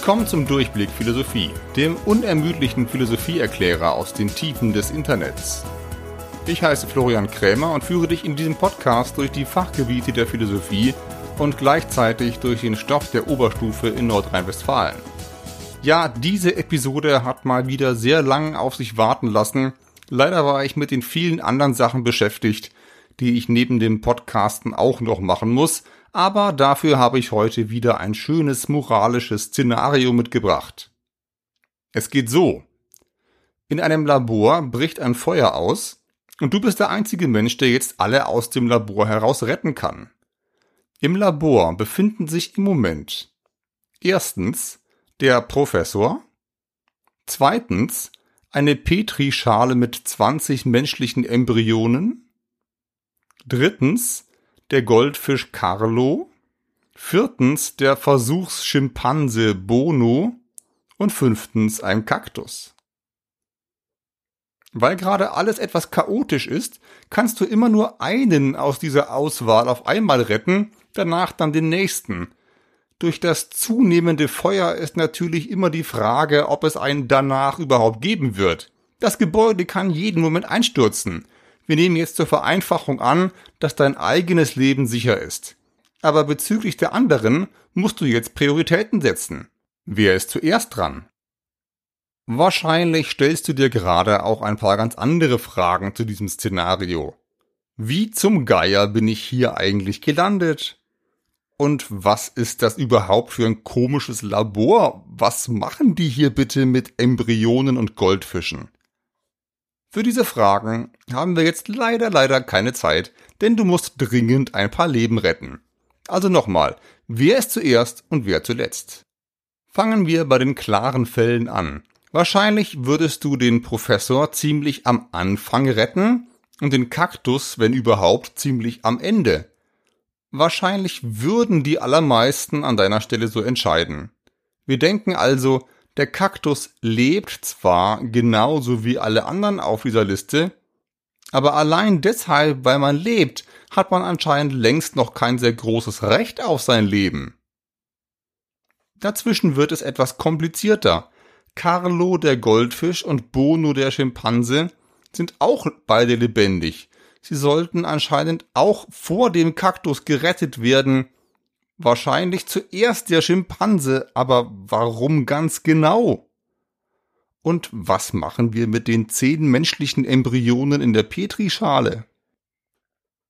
Willkommen zum Durchblick Philosophie, dem unermüdlichen Philosophieerklärer aus den Tiefen des Internets. Ich heiße Florian Krämer und führe dich in diesem Podcast durch die Fachgebiete der Philosophie und gleichzeitig durch den Stoff der Oberstufe in Nordrhein-Westfalen. Ja, diese Episode hat mal wieder sehr lang auf sich warten lassen. Leider war ich mit den vielen anderen Sachen beschäftigt, die ich neben dem Podcasten auch noch machen muss, aber dafür habe ich heute wieder ein schönes moralisches Szenario mitgebracht. Es geht so. In einem Labor bricht ein Feuer aus und du bist der einzige Mensch, der jetzt alle aus dem Labor heraus retten kann. Im Labor befinden sich im Moment erstens der Professor, zweitens eine Petrischale mit 20 menschlichen Embryonen, drittens der Goldfisch Carlo, viertens der Versuchsschimpanse Bono und fünftens ein Kaktus. Weil gerade alles etwas chaotisch ist, kannst du immer nur einen aus dieser Auswahl auf einmal retten, danach dann den nächsten. Durch das zunehmende Feuer ist natürlich immer die Frage, ob es einen danach überhaupt geben wird. Das Gebäude kann jeden Moment einstürzen. Wir nehmen jetzt zur Vereinfachung an, dass dein eigenes Leben sicher ist. Aber bezüglich der anderen musst du jetzt Prioritäten setzen. Wer ist zuerst dran? Wahrscheinlich stellst du dir gerade auch ein paar ganz andere Fragen zu diesem Szenario. Wie zum Geier bin ich hier eigentlich gelandet? Und was ist das überhaupt für ein komisches Labor? Was machen die hier bitte mit Embryonen und Goldfischen? Für diese Fragen haben wir jetzt leider, leider keine Zeit, denn du musst dringend ein paar Leben retten. Also nochmal, wer ist zuerst und wer zuletzt? Fangen wir bei den klaren Fällen an. Wahrscheinlich würdest du den Professor ziemlich am Anfang retten und den Kaktus, wenn überhaupt, ziemlich am Ende. Wahrscheinlich würden die allermeisten an deiner Stelle so entscheiden. Wir denken also, der Kaktus lebt zwar genauso wie alle anderen auf dieser Liste, aber allein deshalb, weil man lebt, hat man anscheinend längst noch kein sehr großes Recht auf sein Leben. Dazwischen wird es etwas komplizierter. Carlo der Goldfisch und Bono der Schimpanse sind auch beide lebendig. Sie sollten anscheinend auch vor dem Kaktus gerettet werden, Wahrscheinlich zuerst der Schimpanse, aber warum ganz genau? Und was machen wir mit den zehn menschlichen Embryonen in der Petrischale?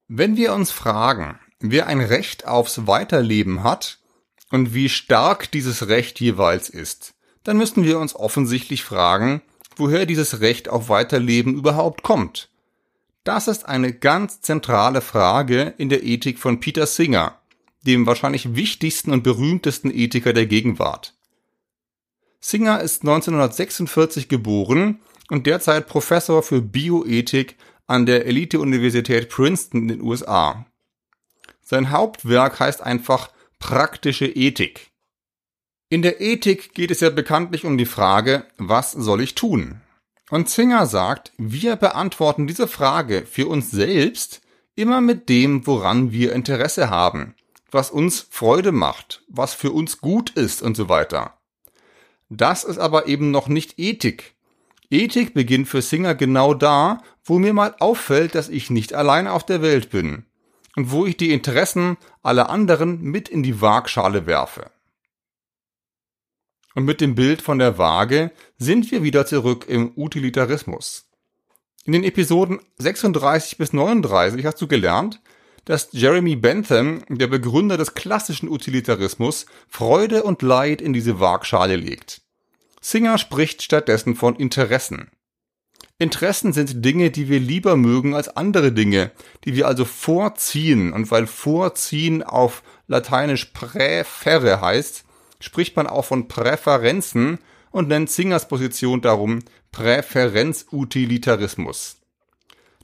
Wenn wir uns fragen, wer ein Recht aufs Weiterleben hat und wie stark dieses Recht jeweils ist, dann müssen wir uns offensichtlich fragen, woher dieses Recht auf Weiterleben überhaupt kommt. Das ist eine ganz zentrale Frage in der Ethik von Peter Singer, dem wahrscheinlich wichtigsten und berühmtesten Ethiker der Gegenwart. Singer ist 1946 geboren und derzeit Professor für Bioethik an der Elite-Universität Princeton in den USA. Sein Hauptwerk heißt einfach Praktische Ethik. In der Ethik geht es ja bekanntlich um die Frage, was soll ich tun? Und Singer sagt, wir beantworten diese Frage für uns selbst immer mit dem, woran wir Interesse haben was uns Freude macht, was für uns gut ist und so weiter. Das ist aber eben noch nicht Ethik. Ethik beginnt für Singer genau da, wo mir mal auffällt, dass ich nicht allein auf der Welt bin und wo ich die Interessen aller anderen mit in die Waagschale werfe. Und mit dem Bild von der Waage sind wir wieder zurück im Utilitarismus. In den Episoden 36 bis 39 hast du gelernt, dass Jeremy Bentham, der Begründer des klassischen Utilitarismus, Freude und Leid in diese Waagschale legt. Singer spricht stattdessen von Interessen. Interessen sind Dinge, die wir lieber mögen als andere Dinge, die wir also vorziehen. Und weil vorziehen auf Lateinisch präferre heißt, spricht man auch von Präferenzen und nennt Singers Position darum Präferenzutilitarismus.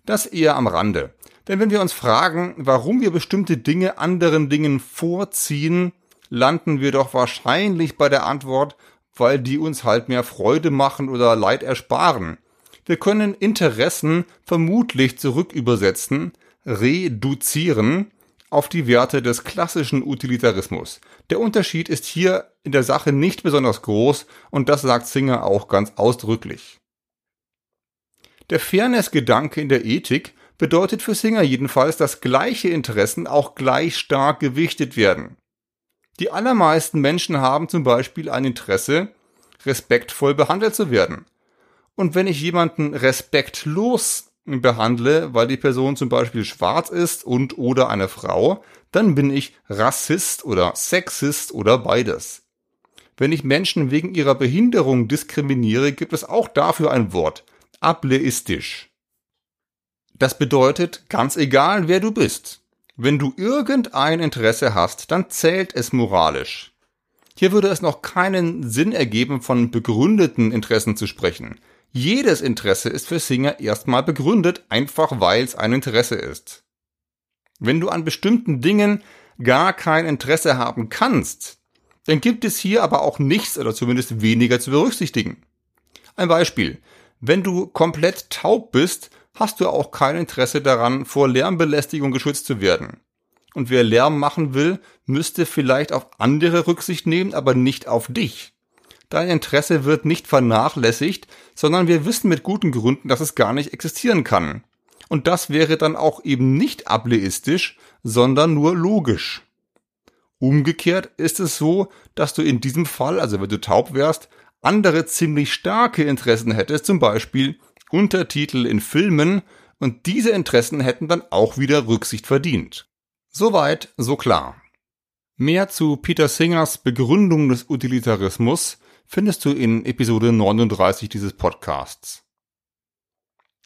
Das eher am Rande. Denn wenn wir uns fragen, warum wir bestimmte Dinge anderen Dingen vorziehen, landen wir doch wahrscheinlich bei der Antwort, weil die uns halt mehr Freude machen oder Leid ersparen. Wir können Interessen vermutlich zurückübersetzen, reduzieren auf die Werte des klassischen Utilitarismus. Der Unterschied ist hier in der Sache nicht besonders groß und das sagt Singer auch ganz ausdrücklich. Der Fairness-Gedanke in der Ethik bedeutet für Singer jedenfalls, dass gleiche Interessen auch gleich stark gewichtet werden. Die allermeisten Menschen haben zum Beispiel ein Interesse, respektvoll behandelt zu werden. Und wenn ich jemanden respektlos behandle, weil die Person zum Beispiel schwarz ist und oder eine Frau, dann bin ich Rassist oder Sexist oder beides. Wenn ich Menschen wegen ihrer Behinderung diskriminiere, gibt es auch dafür ein Wort. Ableistisch. Das bedeutet, ganz egal wer du bist. Wenn du irgendein Interesse hast, dann zählt es moralisch. Hier würde es noch keinen Sinn ergeben, von begründeten Interessen zu sprechen. Jedes Interesse ist für Singer erstmal begründet, einfach weil es ein Interesse ist. Wenn du an bestimmten Dingen gar kein Interesse haben kannst, dann gibt es hier aber auch nichts oder zumindest weniger zu berücksichtigen. Ein Beispiel. Wenn du komplett taub bist, hast du auch kein Interesse daran, vor Lärmbelästigung geschützt zu werden. Und wer Lärm machen will, müsste vielleicht auf andere Rücksicht nehmen, aber nicht auf dich. Dein Interesse wird nicht vernachlässigt, sondern wir wissen mit guten Gründen, dass es gar nicht existieren kann. Und das wäre dann auch eben nicht ableistisch, sondern nur logisch. Umgekehrt ist es so, dass du in diesem Fall, also wenn du taub wärst, andere ziemlich starke Interessen hättest, zum Beispiel Untertitel in Filmen, und diese Interessen hätten dann auch wieder Rücksicht verdient. Soweit, so klar. Mehr zu Peter Singers Begründung des Utilitarismus findest du in Episode 39 dieses Podcasts.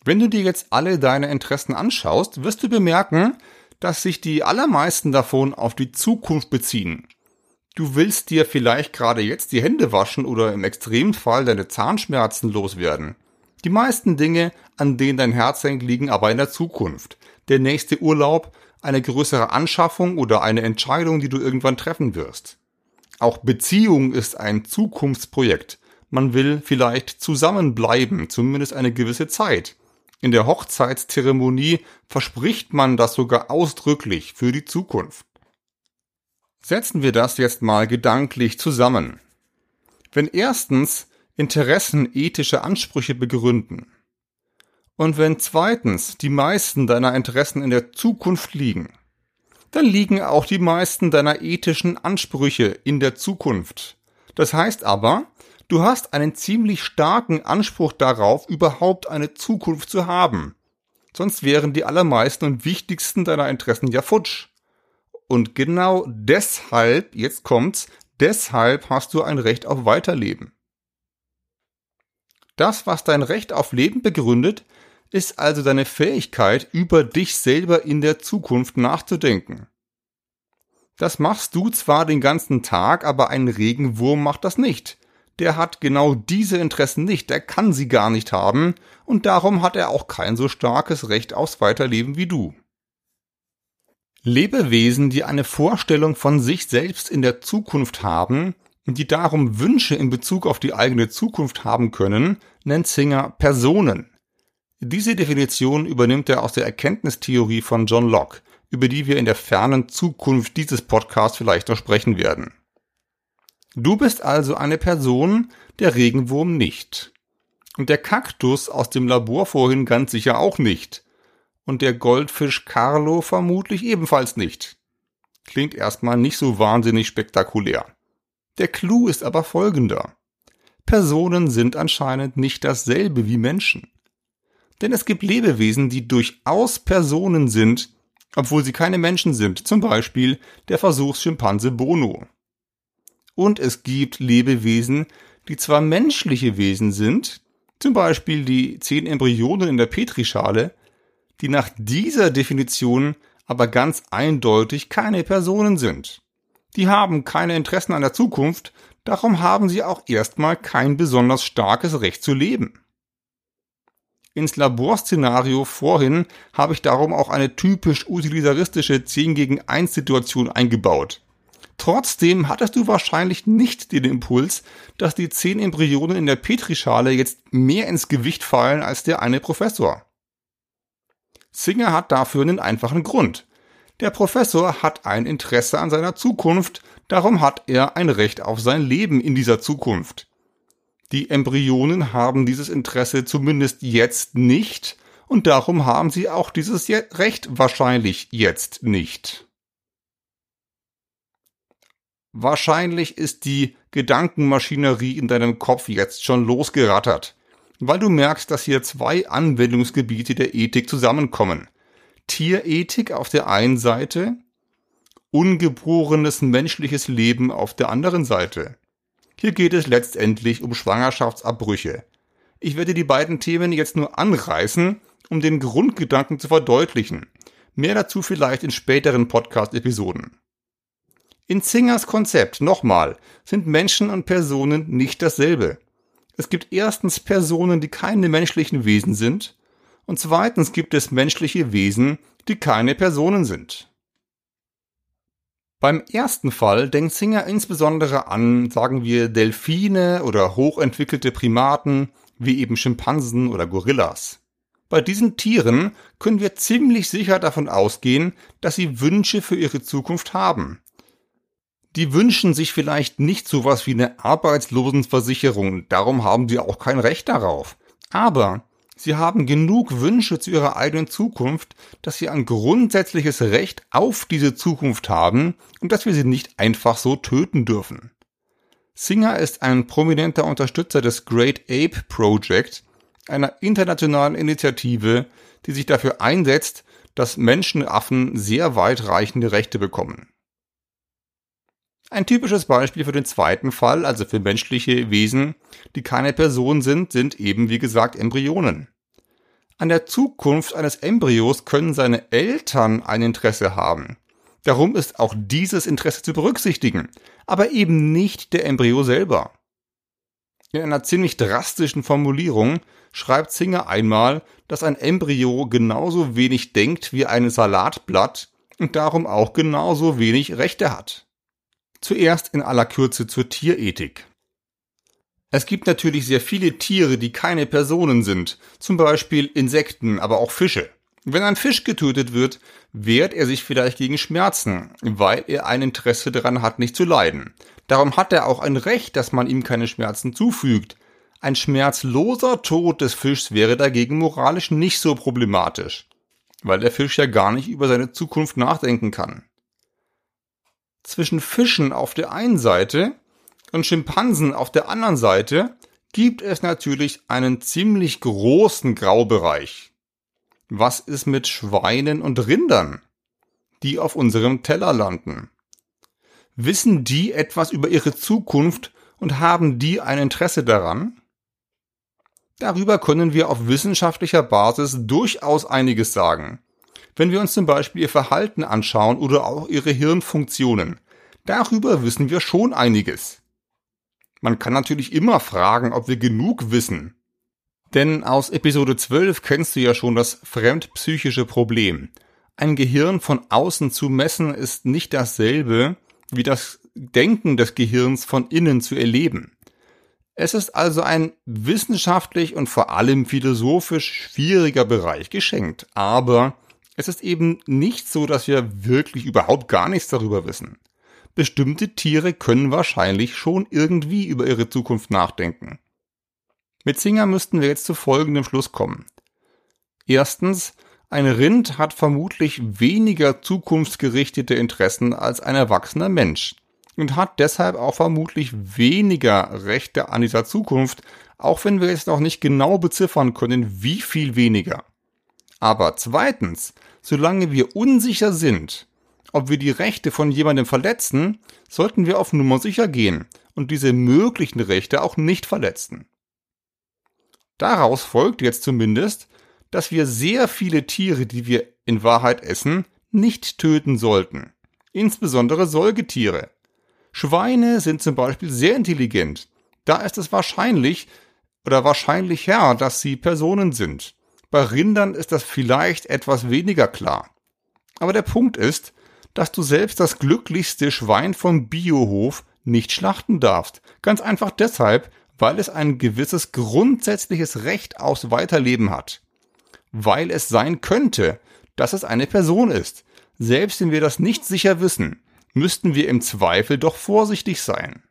Wenn du dir jetzt alle deine Interessen anschaust, wirst du bemerken, dass sich die allermeisten davon auf die Zukunft beziehen. Du willst dir vielleicht gerade jetzt die Hände waschen oder im Extremfall deine Zahnschmerzen loswerden. Die meisten Dinge, an denen dein Herz hängt, liegen aber in der Zukunft. Der nächste Urlaub, eine größere Anschaffung oder eine Entscheidung, die du irgendwann treffen wirst. Auch Beziehung ist ein Zukunftsprojekt. Man will vielleicht zusammenbleiben, zumindest eine gewisse Zeit. In der Hochzeitszeremonie verspricht man das sogar ausdrücklich für die Zukunft. Setzen wir das jetzt mal gedanklich zusammen. Wenn erstens Interessen ethische Ansprüche begründen und wenn zweitens die meisten deiner Interessen in der Zukunft liegen, dann liegen auch die meisten deiner ethischen Ansprüche in der Zukunft. Das heißt aber, du hast einen ziemlich starken Anspruch darauf, überhaupt eine Zukunft zu haben. Sonst wären die allermeisten und wichtigsten deiner Interessen ja futsch. Und genau deshalb, jetzt kommt's, deshalb hast du ein Recht auf Weiterleben. Das, was dein Recht auf Leben begründet, ist also deine Fähigkeit, über dich selber in der Zukunft nachzudenken. Das machst du zwar den ganzen Tag, aber ein Regenwurm macht das nicht. Der hat genau diese Interessen nicht, der kann sie gar nicht haben, und darum hat er auch kein so starkes Recht aufs Weiterleben wie du. Lebewesen, die eine Vorstellung von sich selbst in der Zukunft haben und die darum Wünsche in Bezug auf die eigene Zukunft haben können, nennt Singer Personen. Diese Definition übernimmt er aus der Erkenntnistheorie von John Locke, über die wir in der fernen Zukunft dieses Podcasts vielleicht noch sprechen werden. Du bist also eine Person, der Regenwurm nicht. Und der Kaktus aus dem Labor vorhin ganz sicher auch nicht. Und der Goldfisch Carlo vermutlich ebenfalls nicht. Klingt erstmal nicht so wahnsinnig spektakulär. Der Clou ist aber folgender. Personen sind anscheinend nicht dasselbe wie Menschen. Denn es gibt Lebewesen, die durchaus Personen sind, obwohl sie keine Menschen sind, zum Beispiel der Versuchsschimpanse Bono. Und es gibt Lebewesen, die zwar menschliche Wesen sind, zum Beispiel die zehn Embryonen in der Petrischale, die nach dieser Definition aber ganz eindeutig keine Personen sind. Die haben keine Interessen an der Zukunft, darum haben sie auch erstmal kein besonders starkes Recht zu leben. Ins Laborszenario vorhin habe ich darum auch eine typisch utilitaristische 10 gegen 1 Situation eingebaut. Trotzdem hattest du wahrscheinlich nicht den Impuls, dass die 10 Embryonen in der Petrischale jetzt mehr ins Gewicht fallen als der eine Professor. Singer hat dafür einen einfachen Grund. Der Professor hat ein Interesse an seiner Zukunft, darum hat er ein Recht auf sein Leben in dieser Zukunft. Die Embryonen haben dieses Interesse zumindest jetzt nicht und darum haben sie auch dieses Recht wahrscheinlich jetzt nicht. Wahrscheinlich ist die Gedankenmaschinerie in deinem Kopf jetzt schon losgerattert, weil du merkst, dass hier zwei Anwendungsgebiete der Ethik zusammenkommen. Tierethik auf der einen Seite, ungeborenes menschliches Leben auf der anderen Seite. Hier geht es letztendlich um Schwangerschaftsabbrüche. Ich werde die beiden Themen jetzt nur anreißen, um den Grundgedanken zu verdeutlichen. Mehr dazu vielleicht in späteren Podcast-Episoden. In Zingers Konzept, nochmal, sind Menschen und Personen nicht dasselbe. Es gibt erstens Personen, die keine menschlichen Wesen sind, und zweitens gibt es menschliche Wesen, die keine Personen sind. Beim ersten Fall denkt Singer insbesondere an, sagen wir, Delfine oder hochentwickelte Primaten, wie eben Schimpansen oder Gorillas. Bei diesen Tieren können wir ziemlich sicher davon ausgehen, dass sie Wünsche für ihre Zukunft haben. Die wünschen sich vielleicht nicht sowas wie eine Arbeitslosenversicherung, darum haben sie auch kein Recht darauf. Aber Sie haben genug Wünsche zu ihrer eigenen Zukunft, dass sie ein grundsätzliches Recht auf diese Zukunft haben und dass wir sie nicht einfach so töten dürfen. Singer ist ein prominenter Unterstützer des Great Ape Project, einer internationalen Initiative, die sich dafür einsetzt, dass Menschenaffen sehr weitreichende Rechte bekommen. Ein typisches Beispiel für den zweiten Fall, also für menschliche Wesen, die keine Person sind, sind eben wie gesagt Embryonen. An der Zukunft eines Embryos können seine Eltern ein Interesse haben. Darum ist auch dieses Interesse zu berücksichtigen, aber eben nicht der Embryo selber. In einer ziemlich drastischen Formulierung schreibt Singer einmal, dass ein Embryo genauso wenig denkt wie ein Salatblatt und darum auch genauso wenig Rechte hat. Zuerst in aller Kürze zur Tierethik. Es gibt natürlich sehr viele Tiere, die keine Personen sind, zum Beispiel Insekten, aber auch Fische. Wenn ein Fisch getötet wird, wehrt er sich vielleicht gegen Schmerzen, weil er ein Interesse daran hat, nicht zu leiden. Darum hat er auch ein Recht, dass man ihm keine Schmerzen zufügt. Ein schmerzloser Tod des Fischs wäre dagegen moralisch nicht so problematisch, weil der Fisch ja gar nicht über seine Zukunft nachdenken kann zwischen Fischen auf der einen Seite und Schimpansen auf der anderen Seite gibt es natürlich einen ziemlich großen Graubereich. Was ist mit Schweinen und Rindern, die auf unserem Teller landen? Wissen die etwas über ihre Zukunft und haben die ein Interesse daran? Darüber können wir auf wissenschaftlicher Basis durchaus einiges sagen. Wenn wir uns zum Beispiel ihr Verhalten anschauen oder auch ihre Hirnfunktionen, darüber wissen wir schon einiges. Man kann natürlich immer fragen, ob wir genug wissen. Denn aus Episode 12 kennst du ja schon das fremdpsychische Problem. Ein Gehirn von außen zu messen ist nicht dasselbe wie das Denken des Gehirns von innen zu erleben. Es ist also ein wissenschaftlich und vor allem philosophisch schwieriger Bereich geschenkt, aber es ist eben nicht so, dass wir wirklich überhaupt gar nichts darüber wissen. Bestimmte Tiere können wahrscheinlich schon irgendwie über ihre Zukunft nachdenken. Mit Singer müssten wir jetzt zu folgendem Schluss kommen. Erstens, ein Rind hat vermutlich weniger zukunftsgerichtete Interessen als ein erwachsener Mensch und hat deshalb auch vermutlich weniger Rechte an dieser Zukunft, auch wenn wir jetzt noch nicht genau beziffern können, wie viel weniger. Aber zweitens, solange wir unsicher sind, ob wir die Rechte von jemandem verletzen, sollten wir auf Nummer sicher gehen und diese möglichen Rechte auch nicht verletzen. Daraus folgt jetzt zumindest, dass wir sehr viele Tiere, die wir in Wahrheit essen, nicht töten sollten. Insbesondere Säugetiere. Schweine sind zum Beispiel sehr intelligent. Da ist es wahrscheinlich oder wahrscheinlicher, dass sie Personen sind. Bei Rindern ist das vielleicht etwas weniger klar. Aber der Punkt ist, dass du selbst das glücklichste Schwein vom Biohof nicht schlachten darfst. Ganz einfach deshalb, weil es ein gewisses grundsätzliches Recht aufs Weiterleben hat. Weil es sein könnte, dass es eine Person ist. Selbst wenn wir das nicht sicher wissen, müssten wir im Zweifel doch vorsichtig sein.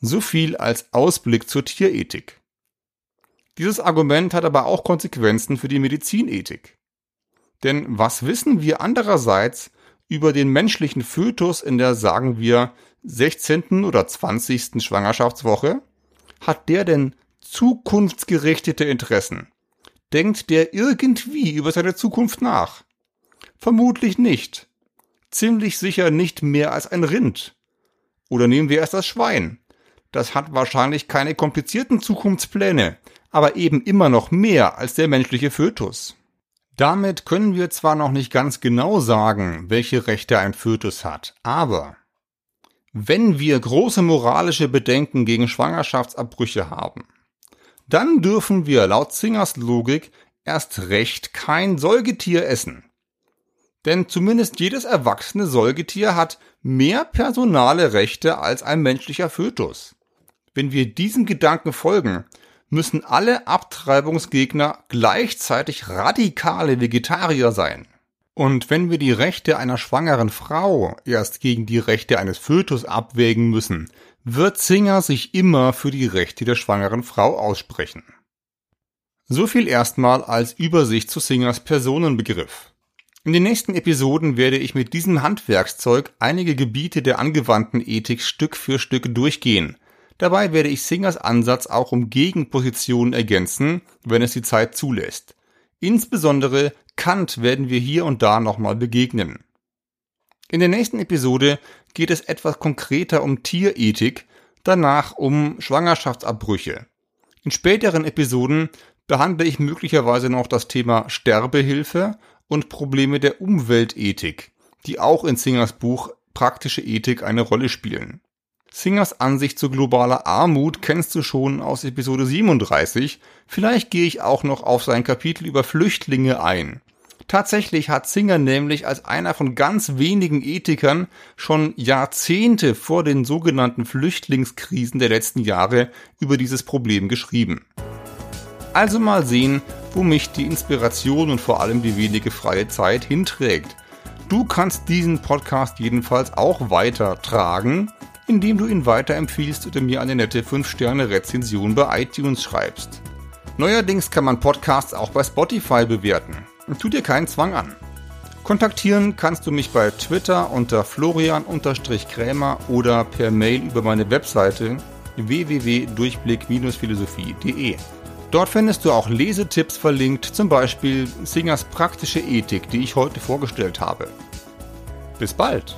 So viel als Ausblick zur Tierethik. Dieses Argument hat aber auch Konsequenzen für die Medizinethik. Denn was wissen wir andererseits über den menschlichen Fötus in der, sagen wir, 16. oder 20. Schwangerschaftswoche? Hat der denn zukunftsgerichtete Interessen? Denkt der irgendwie über seine Zukunft nach? Vermutlich nicht. Ziemlich sicher nicht mehr als ein Rind. Oder nehmen wir erst das Schwein. Das hat wahrscheinlich keine komplizierten Zukunftspläne, aber eben immer noch mehr als der menschliche Fötus. Damit können wir zwar noch nicht ganz genau sagen, welche Rechte ein Fötus hat, aber wenn wir große moralische Bedenken gegen Schwangerschaftsabbrüche haben, dann dürfen wir laut Zingers Logik erst recht kein Säugetier essen. Denn zumindest jedes erwachsene Säugetier hat mehr personale Rechte als ein menschlicher Fötus. Wenn wir diesem Gedanken folgen, müssen alle Abtreibungsgegner gleichzeitig radikale Vegetarier sein. Und wenn wir die Rechte einer schwangeren Frau erst gegen die Rechte eines Fötus abwägen müssen, wird Singer sich immer für die Rechte der schwangeren Frau aussprechen. So viel erstmal als Übersicht zu Singers Personenbegriff. In den nächsten Episoden werde ich mit diesem Handwerkszeug einige Gebiete der angewandten Ethik Stück für Stück durchgehen Dabei werde ich Singers Ansatz auch um Gegenpositionen ergänzen, wenn es die Zeit zulässt. Insbesondere Kant werden wir hier und da nochmal begegnen. In der nächsten Episode geht es etwas konkreter um Tierethik, danach um Schwangerschaftsabbrüche. In späteren Episoden behandle ich möglicherweise noch das Thema Sterbehilfe und Probleme der Umweltethik, die auch in Singers Buch Praktische Ethik eine Rolle spielen. Singers Ansicht zu globaler Armut kennst du schon aus Episode 37. Vielleicht gehe ich auch noch auf sein Kapitel über Flüchtlinge ein. Tatsächlich hat Singer nämlich als einer von ganz wenigen Ethikern schon Jahrzehnte vor den sogenannten Flüchtlingskrisen der letzten Jahre über dieses Problem geschrieben. Also mal sehen, wo mich die Inspiration und vor allem die wenige freie Zeit hinträgt. Du kannst diesen Podcast jedenfalls auch weitertragen indem du ihn weiterempfiehlst oder mir eine nette 5-Sterne-Rezension bei iTunes schreibst. Neuerdings kann man Podcasts auch bei Spotify bewerten. Tu dir keinen Zwang an. Kontaktieren kannst du mich bei Twitter unter florian-krämer oder per Mail über meine Webseite www.durchblick-philosophie.de. Dort findest du auch Lesetipps verlinkt, zum Beispiel Singers praktische Ethik, die ich heute vorgestellt habe. Bis bald!